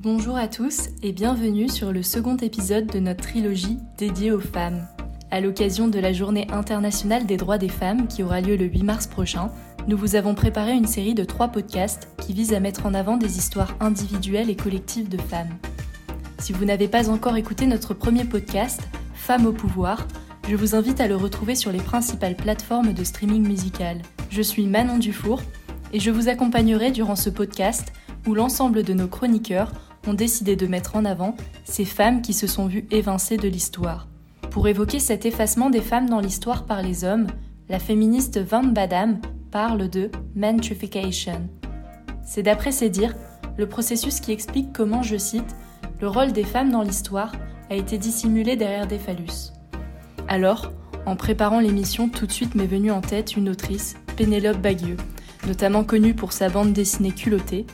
Bonjour à tous et bienvenue sur le second épisode de notre trilogie dédiée aux femmes. À l'occasion de la Journée internationale des droits des femmes qui aura lieu le 8 mars prochain, nous vous avons préparé une série de trois podcasts qui visent à mettre en avant des histoires individuelles et collectives de femmes. Si vous n'avez pas encore écouté notre premier podcast, Femmes au pouvoir, je vous invite à le retrouver sur les principales plateformes de streaming musical. Je suis Manon Dufour et je vous accompagnerai durant ce podcast où l'ensemble de nos chroniqueurs ont décidé de mettre en avant ces femmes qui se sont vues évincées de l'histoire. Pour évoquer cet effacement des femmes dans l'histoire par les hommes, la féministe Van Badam parle de mentrification. C'est d'après ses dires le processus qui explique comment, je cite, le rôle des femmes dans l'histoire a été dissimulé derrière des phallus. Alors, en préparant l'émission, tout de suite m'est venue en tête une autrice, Pénélope Bagieux, notamment connue pour sa bande dessinée culottée,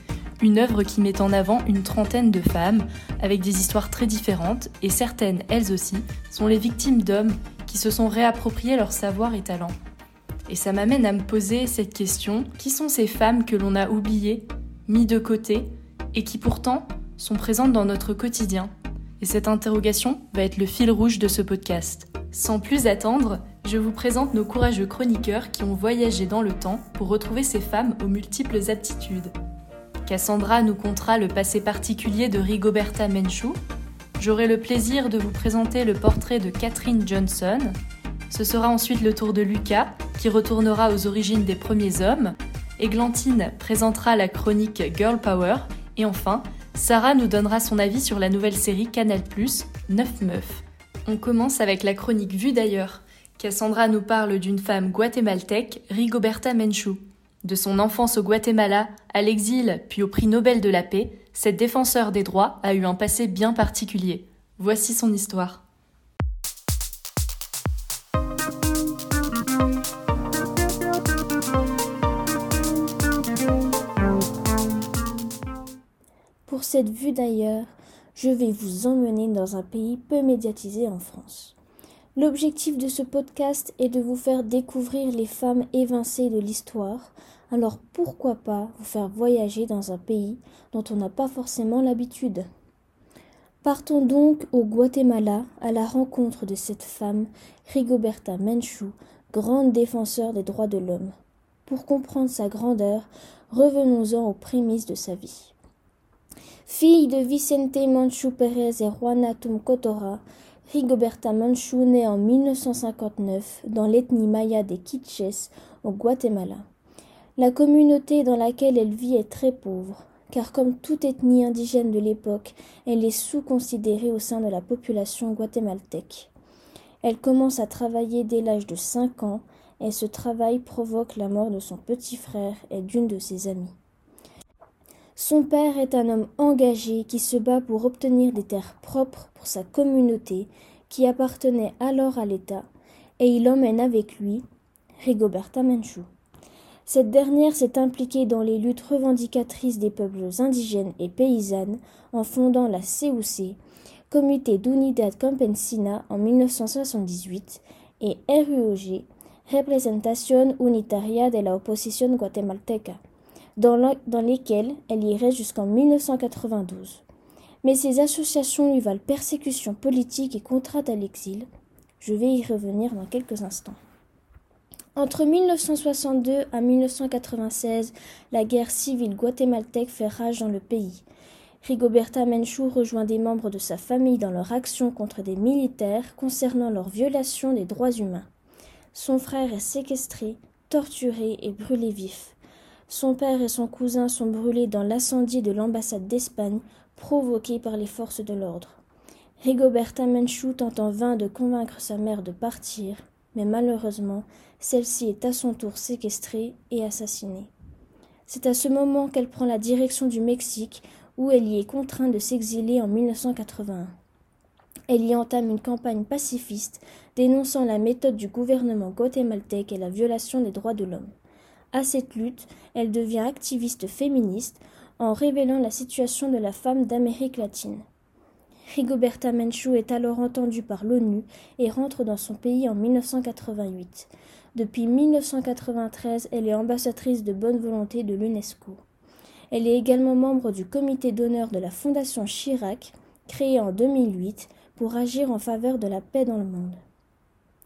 une œuvre qui met en avant une trentaine de femmes avec des histoires très différentes et certaines, elles aussi, sont les victimes d'hommes qui se sont réappropriés leur savoir et talent. Et ça m'amène à me poser cette question, qui sont ces femmes que l'on a oubliées, mis de côté, et qui pourtant sont présentes dans notre quotidien? Et cette interrogation va être le fil rouge de ce podcast. Sans plus attendre, je vous présente nos courageux chroniqueurs qui ont voyagé dans le temps pour retrouver ces femmes aux multiples aptitudes. Cassandra nous contera le passé particulier de Rigoberta Menchú. J'aurai le plaisir de vous présenter le portrait de Catherine Johnson. Ce sera ensuite le tour de Lucas, qui retournera aux origines des premiers hommes. Églantine présentera la chronique Girl Power. Et enfin, Sarah nous donnera son avis sur la nouvelle série Canal+, 9 meufs. On commence avec la chronique vue d'ailleurs. Cassandra nous parle d'une femme guatémaltèque, Rigoberta Menchú. De son enfance au Guatemala, à l'exil, puis au prix Nobel de la paix, cette défenseur des droits a eu un passé bien particulier. Voici son histoire. Pour cette vue d'ailleurs, je vais vous emmener dans un pays peu médiatisé en France. L'objectif de ce podcast est de vous faire découvrir les femmes évincées de l'histoire, alors pourquoi pas vous faire voyager dans un pays dont on n'a pas forcément l'habitude? Partons donc au Guatemala à la rencontre de cette femme, Rigoberta Menchú, grande défenseur des droits de l'homme. Pour comprendre sa grandeur, revenons-en aux prémices de sa vie. Fille de Vicente Manchú Pérez et Juana Tumcotora, Rigoberta Manchú naît en 1959 dans l'ethnie maya des Quiches au Guatemala. La communauté dans laquelle elle vit est très pauvre, car comme toute ethnie indigène de l'époque, elle est sous-considérée au sein de la population guatémaltèque. Elle commence à travailler dès l'âge de 5 ans et ce travail provoque la mort de son petit frère et d'une de ses amies. Son père est un homme engagé qui se bat pour obtenir des terres propres pour sa communauté qui appartenait alors à l'État et il emmène avec lui Rigoberta Menchú. Cette dernière s'est impliquée dans les luttes revendicatrices des peuples indigènes et paysannes en fondant la CUC, Comité d'Unidad Campesina en 1978, et RUOG, Representación Unitaria de la Oposición Guatemalteca dans, lesquelles elle irait jusqu'en 1992. Mais ces associations lui valent persécution politique et contrainte à l'exil. Je vais y revenir dans quelques instants. Entre 1962 à 1996, la guerre civile guatémaltèque fait rage dans le pays. Rigoberta Menchú rejoint des membres de sa famille dans leur action contre des militaires concernant leur violation des droits humains. Son frère est séquestré, torturé et brûlé vif. Son père et son cousin sont brûlés dans l'incendie de l'ambassade d'Espagne provoqué par les forces de l'ordre. Rigoberta Menchú tente en vain de convaincre sa mère de partir, mais malheureusement, celle-ci est à son tour séquestrée et assassinée. C'est à ce moment qu'elle prend la direction du Mexique, où elle y est contrainte de s'exiler en 1981. Elle y entame une campagne pacifiste dénonçant la méthode du gouvernement guatémaltèque et la violation des droits de l'homme. À cette lutte, elle devient activiste féministe en révélant la situation de la femme d'Amérique latine. Rigoberta Menchú est alors entendue par l'ONU et rentre dans son pays en 1988. Depuis 1993, elle est ambassadrice de bonne volonté de l'UNESCO. Elle est également membre du comité d'honneur de la Fondation Chirac, créée en 2008 pour agir en faveur de la paix dans le monde.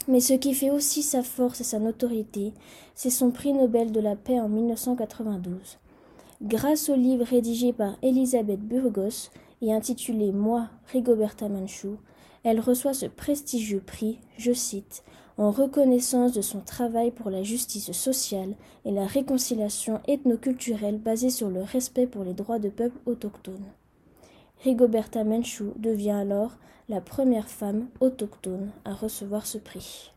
Mais ce qui fait aussi sa force et sa notoriété, c'est son prix Nobel de la paix en 1992. Grâce au livre rédigé par Elisabeth Burgos et intitulé Moi, Rigoberta Menchú, elle reçoit ce prestigieux prix, je cite, en reconnaissance de son travail pour la justice sociale et la réconciliation ethnoculturelle basée sur le respect pour les droits de peuples autochtones. Rigoberta Menchú devient alors la première femme autochtone à recevoir ce prix.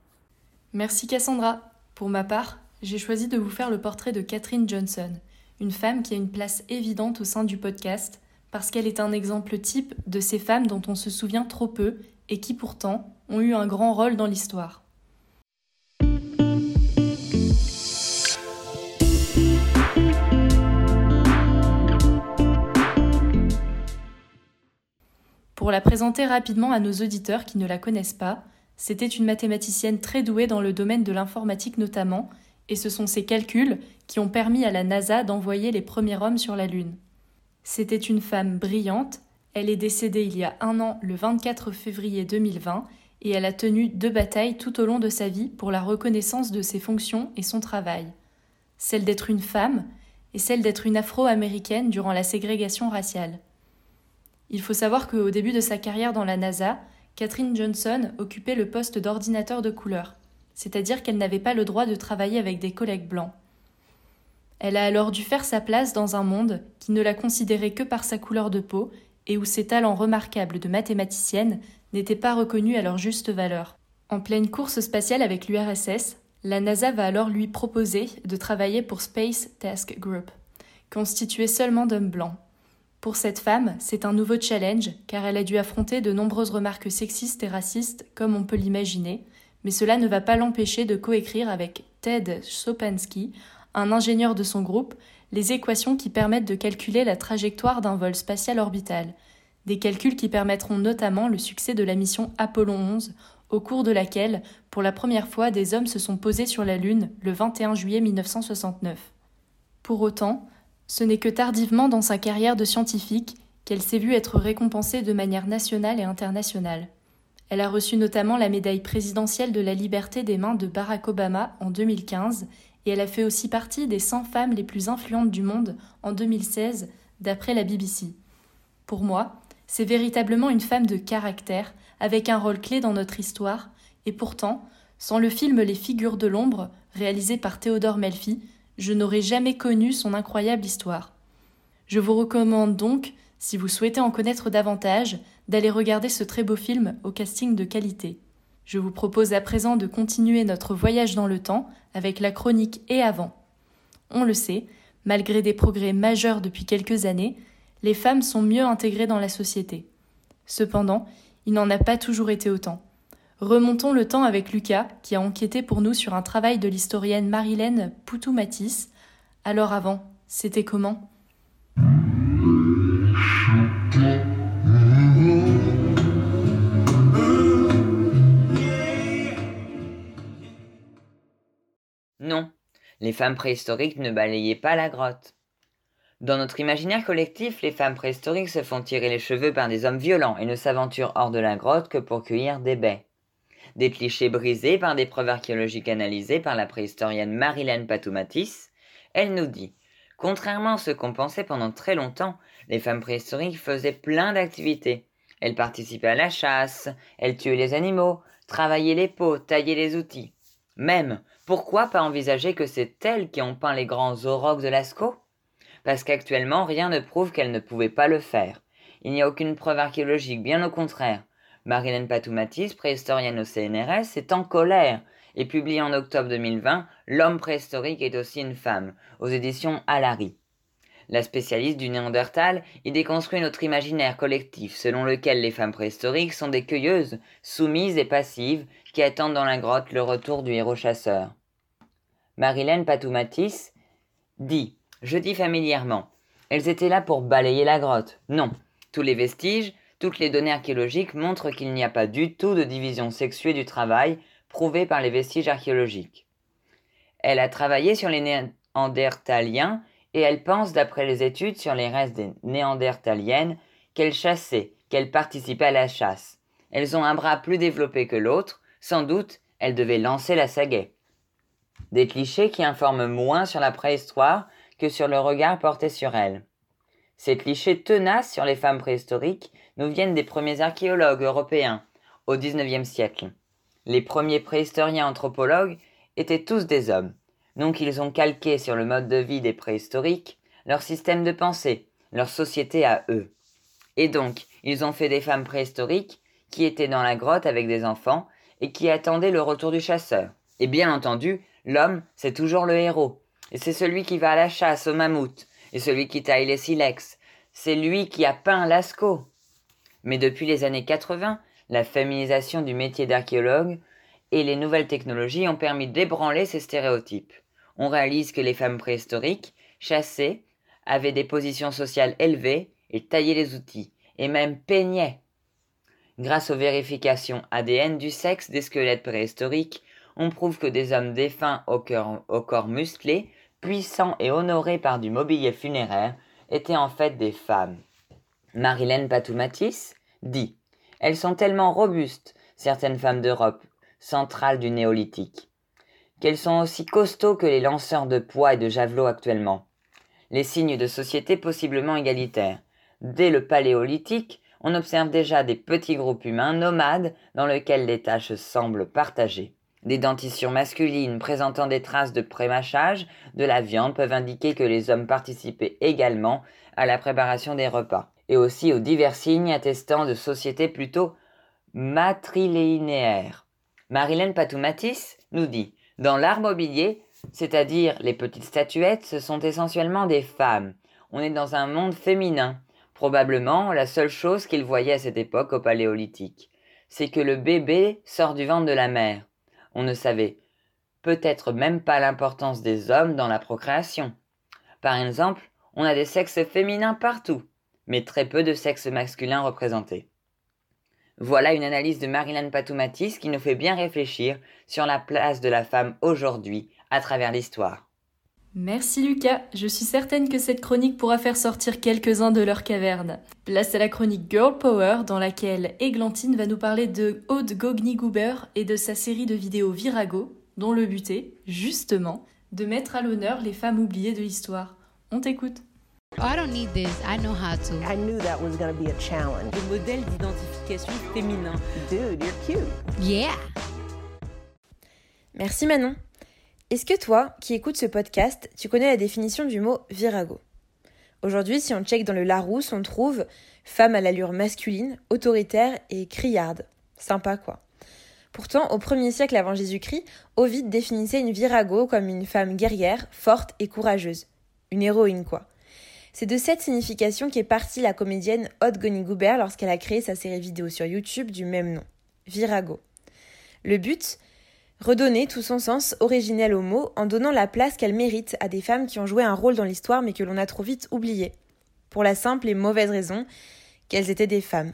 Merci Cassandra. Pour ma part, j'ai choisi de vous faire le portrait de Catherine Johnson, une femme qui a une place évidente au sein du podcast parce qu'elle est un exemple type de ces femmes dont on se souvient trop peu et qui pourtant ont eu un grand rôle dans l'histoire. Pour la présenter rapidement à nos auditeurs qui ne la connaissent pas, c'était une mathématicienne très douée dans le domaine de l'informatique notamment, et ce sont ses calculs qui ont permis à la NASA d'envoyer les premiers hommes sur la Lune. C'était une femme brillante, elle est décédée il y a un an le 24 février 2020, et elle a tenu deux batailles tout au long de sa vie pour la reconnaissance de ses fonctions et son travail. Celle d'être une femme et celle d'être une afro-américaine durant la ségrégation raciale. Il faut savoir qu'au début de sa carrière dans la NASA, Catherine Johnson occupait le poste d'ordinateur de couleur, c'est-à-dire qu'elle n'avait pas le droit de travailler avec des collègues blancs. Elle a alors dû faire sa place dans un monde qui ne la considérait que par sa couleur de peau et où ses talents remarquables de mathématicienne n'étaient pas reconnus à leur juste valeur. En pleine course spatiale avec l'URSS, la NASA va alors lui proposer de travailler pour Space Task Group, constitué seulement d'hommes blancs. Pour cette femme, c'est un nouveau challenge, car elle a dû affronter de nombreuses remarques sexistes et racistes, comme on peut l'imaginer, mais cela ne va pas l'empêcher de coécrire avec Ted Sopansky, un ingénieur de son groupe, les équations qui permettent de calculer la trajectoire d'un vol spatial orbital, des calculs qui permettront notamment le succès de la mission Apollo 11, au cours de laquelle, pour la première fois, des hommes se sont posés sur la Lune le 21 juillet 1969. Pour autant, ce n'est que tardivement dans sa carrière de scientifique qu'elle s'est vue être récompensée de manière nationale et internationale. Elle a reçu notamment la médaille présidentielle de la liberté des mains de Barack Obama en 2015 et elle a fait aussi partie des 100 femmes les plus influentes du monde en 2016 d'après la BBC. Pour moi, c'est véritablement une femme de caractère avec un rôle clé dans notre histoire et pourtant, sans le film Les figures de l'ombre réalisé par Théodore Melfi, je n'aurais jamais connu son incroyable histoire. Je vous recommande donc, si vous souhaitez en connaître davantage, d'aller regarder ce très beau film au casting de qualité. Je vous propose à présent de continuer notre voyage dans le temps avec la chronique et avant. On le sait, malgré des progrès majeurs depuis quelques années, les femmes sont mieux intégrées dans la société. Cependant, il n'en a pas toujours été autant. Remontons le temps avec Lucas, qui a enquêté pour nous sur un travail de l'historienne Marilène Poutou-Matisse. Alors avant, c'était comment? Non, les femmes préhistoriques ne balayaient pas la grotte. Dans notre imaginaire collectif, les femmes préhistoriques se font tirer les cheveux par des hommes violents et ne s'aventurent hors de la grotte que pour cueillir des baies des clichés brisés par des preuves archéologiques analysées par la préhistorienne Marilène Patoumatis, elle nous dit Contrairement à ce qu'on pensait pendant très longtemps, les femmes préhistoriques faisaient plein d'activités. Elles participaient à la chasse, elles tuaient les animaux, travaillaient les peaux, taillaient les outils. Même, pourquoi pas envisager que c'est elles qui ont peint les grands aurochs de Lascaux? Parce qu'actuellement, rien ne prouve qu'elles ne pouvaient pas le faire. Il n'y a aucune preuve archéologique, bien au contraire. Marilène Patoumatis, préhistorienne au CNRS, est en colère et publie en octobre 2020 L'homme préhistorique est aussi une femme, aux éditions Alary. La spécialiste du Néandertal y déconstruit notre imaginaire collectif selon lequel les femmes préhistoriques sont des cueilleuses, soumises et passives, qui attendent dans la grotte le retour du héros chasseur. Marilène Patoumatis dit Je dis familièrement, elles étaient là pour balayer la grotte. Non, tous les vestiges, toutes les données archéologiques montrent qu'il n'y a pas du tout de division sexuée du travail prouvée par les vestiges archéologiques. Elle a travaillé sur les Néandertaliens et elle pense, d'après les études sur les restes des néandertaliennes, qu'elles chassaient, qu'elles participaient à la chasse. Elles ont un bras plus développé que l'autre, sans doute elles devaient lancer la sagaie. Des clichés qui informent moins sur la préhistoire que sur le regard porté sur elles. Ces clichés tenaces sur les femmes préhistoriques nous viennent des premiers archéologues européens, au XIXe siècle. Les premiers préhistoriens anthropologues étaient tous des hommes, donc ils ont calqué sur le mode de vie des préhistoriques leur système de pensée, leur société à eux. Et donc, ils ont fait des femmes préhistoriques qui étaient dans la grotte avec des enfants et qui attendaient le retour du chasseur. Et bien entendu, l'homme, c'est toujours le héros. Et c'est celui qui va à la chasse au mammouth, et celui qui taille les silex. C'est lui qui a peint Lascaux. Mais depuis les années 80, la féminisation du métier d'archéologue et les nouvelles technologies ont permis d'ébranler ces stéréotypes. On réalise que les femmes préhistoriques, chassées, avaient des positions sociales élevées et taillaient les outils, et même peignaient. Grâce aux vérifications ADN du sexe des squelettes préhistoriques, on prouve que des hommes défunts au, au corps musclé, puissants et honorés par du mobilier funéraire, étaient en fait des femmes. Marilène Patoumatis dit Elles sont tellement robustes, certaines femmes d'Europe, centrale du néolithique, qu'elles sont aussi costauds que les lanceurs de poids et de javelots actuellement. Les signes de société possiblement égalitaires. Dès le paléolithique, on observe déjà des petits groupes humains nomades dans lesquels les tâches semblent partagées. Des dentitions masculines présentant des traces de prémachage de la viande peuvent indiquer que les hommes participaient également à la préparation des repas, et aussi aux divers signes attestant de sociétés plutôt matrilinéaires. Marilène Patoumatis nous dit Dans l'art mobilier, c'est-à-dire les petites statuettes, ce sont essentiellement des femmes. On est dans un monde féminin. Probablement la seule chose qu'ils voyaient à cette époque au paléolithique. C'est que le bébé sort du ventre de la mère. On ne savait peut-être même pas l'importance des hommes dans la procréation. Par exemple, on a des sexes féminins partout, mais très peu de sexes masculins représentés. Voilà une analyse de Marilyn Patoumatis qui nous fait bien réfléchir sur la place de la femme aujourd'hui à travers l'histoire. Merci Lucas, je suis certaine que cette chronique pourra faire sortir quelques-uns de leur caverne. Place à la chronique Girl Power dans laquelle Églantine va nous parler de Aude Gogni-Goober et de sa série de vidéos Virago, dont le but est, justement, de mettre à l'honneur les femmes oubliées de l'histoire. On t'écoute. Oh, I don't need this. I know how to. I knew that was going to be a challenge. Le modèle d'identification féminin. Dude, you're cute. Yeah. Merci Manon. Est-ce que toi, qui écoutes ce podcast, tu connais la définition du mot virago? Aujourd'hui, si on check dans le Larousse, on trouve femme à l'allure masculine, autoritaire et criarde. Sympa quoi. Pourtant, au 1er siècle avant Jésus-Christ, Ovide définissait une virago comme une femme guerrière, forte et courageuse. Une héroïne quoi. C'est de cette signification qu'est partie la comédienne Aude Goni-Goubert lorsqu'elle a créé sa série vidéo sur YouTube du même nom, Virago. Le but? Redonner tout son sens originel au mot en donnant la place qu'elle mérite à des femmes qui ont joué un rôle dans l'histoire mais que l'on a trop vite oublié. Pour la simple et mauvaise raison qu'elles étaient des femmes.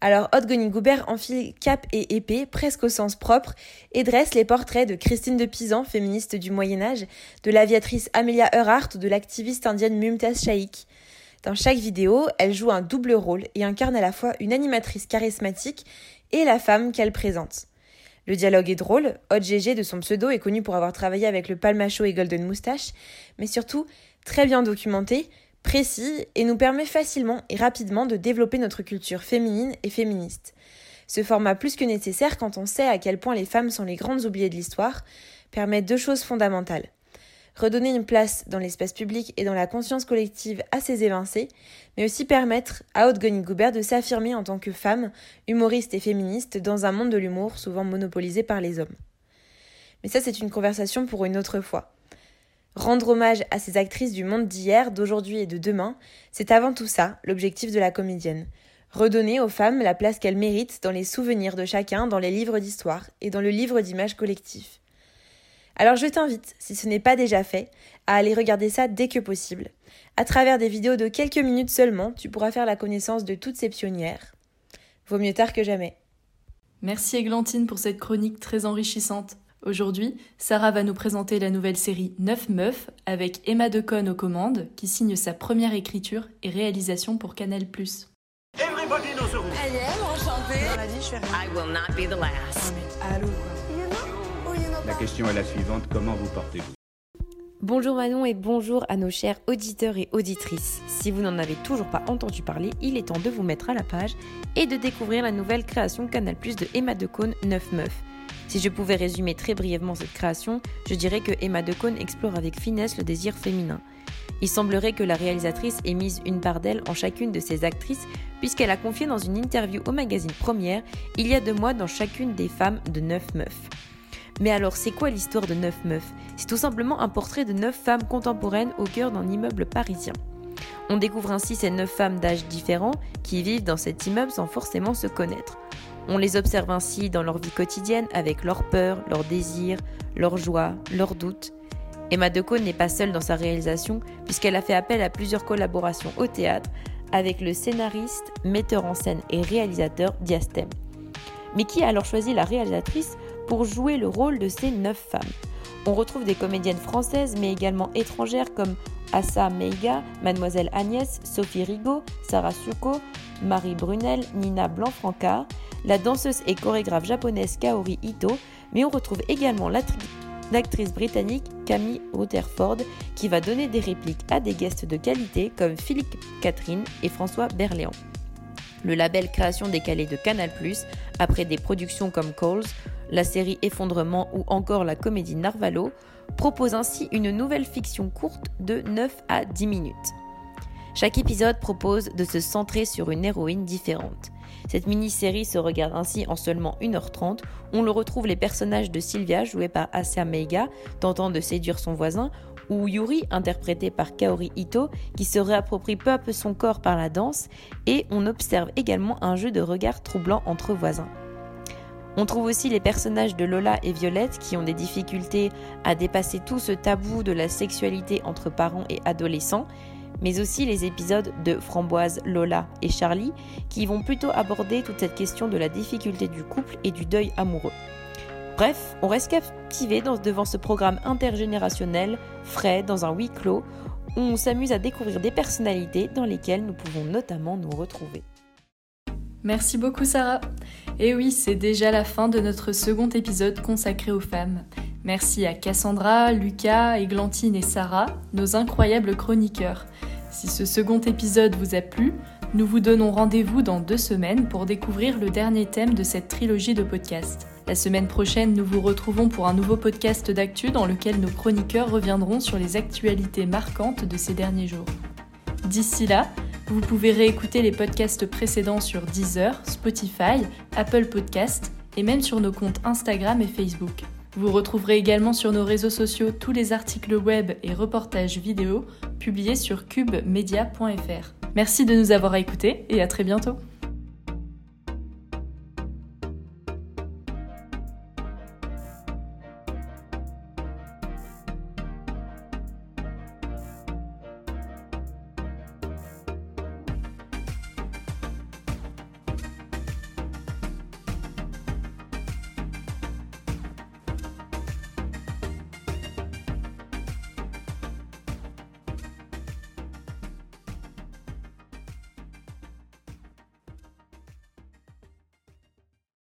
Alors Haute Goubert enfile cap et épée, presque au sens propre, et dresse les portraits de Christine de Pisan, féministe du Moyen Âge, de l'aviatrice Amelia Earhart ou de l'activiste indienne Mumtaz Shaikh. Dans chaque vidéo, elle joue un double rôle et incarne à la fois une animatrice charismatique et la femme qu'elle présente. Le dialogue est drôle, Hot de son pseudo est connu pour avoir travaillé avec le Palmacho et Golden Moustache, mais surtout très bien documenté, précis et nous permet facilement et rapidement de développer notre culture féminine et féministe. Ce format plus que nécessaire quand on sait à quel point les femmes sont les grandes oubliées de l'histoire permet deux choses fondamentales redonner une place dans l'espace public et dans la conscience collective à ces évincés, mais aussi permettre à Haute Goubert de s'affirmer en tant que femme, humoriste et féministe dans un monde de l'humour souvent monopolisé par les hommes. Mais ça, c'est une conversation pour une autre fois. Rendre hommage à ces actrices du monde d'hier, d'aujourd'hui et de demain, c'est avant tout ça l'objectif de la comédienne. Redonner aux femmes la place qu'elles méritent dans les souvenirs de chacun, dans les livres d'histoire et dans le livre d'images collectifs. Alors je t'invite, si ce n'est pas déjà fait, à aller regarder ça dès que possible. À travers des vidéos de quelques minutes seulement, tu pourras faire la connaissance de toutes ces pionnières. Vaut mieux tard que jamais. Merci Églantine pour cette chronique très enrichissante. Aujourd'hui, Sarah va nous présenter la nouvelle série 9 Meufs avec Emma Deconne aux commandes, qui signe sa première écriture et réalisation pour Canal+. Everybody knows the rules. I will not be the last. La question est la suivante, comment vous portez-vous? Bonjour Manon et bonjour à nos chers auditeurs et auditrices. Si vous n'en avez toujours pas entendu parler, il est temps de vous mettre à la page et de découvrir la nouvelle création Canal Plus de Emma Decaune 9 Meufs. Si je pouvais résumer très brièvement cette création, je dirais que Emma Decaune explore avec finesse le désir féminin. Il semblerait que la réalisatrice ait mise une part d'elle en chacune de ses actrices, puisqu'elle a confié dans une interview au magazine Première il y a deux mois dans chacune des femmes de 9 meufs. Mais alors, c'est quoi l'histoire de 9 meufs? C'est tout simplement un portrait de 9 femmes contemporaines au cœur d'un immeuble parisien. On découvre ainsi ces 9 femmes d'âge différents qui vivent dans cet immeuble sans forcément se connaître. On les observe ainsi dans leur vie quotidienne avec leurs peurs, leurs désirs, leurs joies, leurs doutes. Emma Decaux n'est pas seule dans sa réalisation puisqu'elle a fait appel à plusieurs collaborations au théâtre avec le scénariste, metteur en scène et réalisateur Diastème. Mais qui a alors choisi la réalisatrice pour jouer le rôle de ces neuf femmes? On retrouve des comédiennes françaises mais également étrangères comme Assa Meiga, Mademoiselle Agnès, Sophie Rigaud, Sarah Suko, Marie Brunel, Nina Blanc-Francard, la danseuse et chorégraphe japonaise Kaori Ito, mais on retrouve également l'actrice britannique Camille Rutherford qui va donner des répliques à des guests de qualité comme Philippe Catherine et François Berléand. Le label Création décalée de Canal+, après des productions comme Coles, la série Effondrement ou encore la comédie Narvalo, propose ainsi une nouvelle fiction courte de 9 à 10 minutes. Chaque épisode propose de se centrer sur une héroïne différente. Cette mini-série se regarde ainsi en seulement 1h30. On le retrouve les personnages de Sylvia, jouée par Asa Meiga, tentant de séduire son voisin, ou Yuri, interprété par Kaori Ito, qui se réapproprie peu à peu son corps par la danse, et on observe également un jeu de regard troublant entre voisins. On trouve aussi les personnages de Lola et Violette qui ont des difficultés à dépasser tout ce tabou de la sexualité entre parents et adolescents, mais aussi les épisodes de Framboise, Lola et Charlie qui vont plutôt aborder toute cette question de la difficulté du couple et du deuil amoureux. Bref, on reste captivé devant ce programme intergénérationnel, frais, dans un huis clos, où on s'amuse à découvrir des personnalités dans lesquelles nous pouvons notamment nous retrouver. Merci beaucoup Sarah. Et oui, c'est déjà la fin de notre second épisode consacré aux femmes. Merci à Cassandra, Lucas, Églantine et Sarah, nos incroyables chroniqueurs. Si ce second épisode vous a plu, nous vous donnons rendez-vous dans deux semaines pour découvrir le dernier thème de cette trilogie de podcasts. La semaine prochaine, nous vous retrouvons pour un nouveau podcast d'actu dans lequel nos chroniqueurs reviendront sur les actualités marquantes de ces derniers jours. D'ici là, vous pouvez réécouter les podcasts précédents sur Deezer, Spotify, Apple Podcasts et même sur nos comptes Instagram et Facebook. Vous retrouverez également sur nos réseaux sociaux tous les articles web et reportages vidéo publiés sur cubemedia.fr. Merci de nous avoir écoutés et à très bientôt.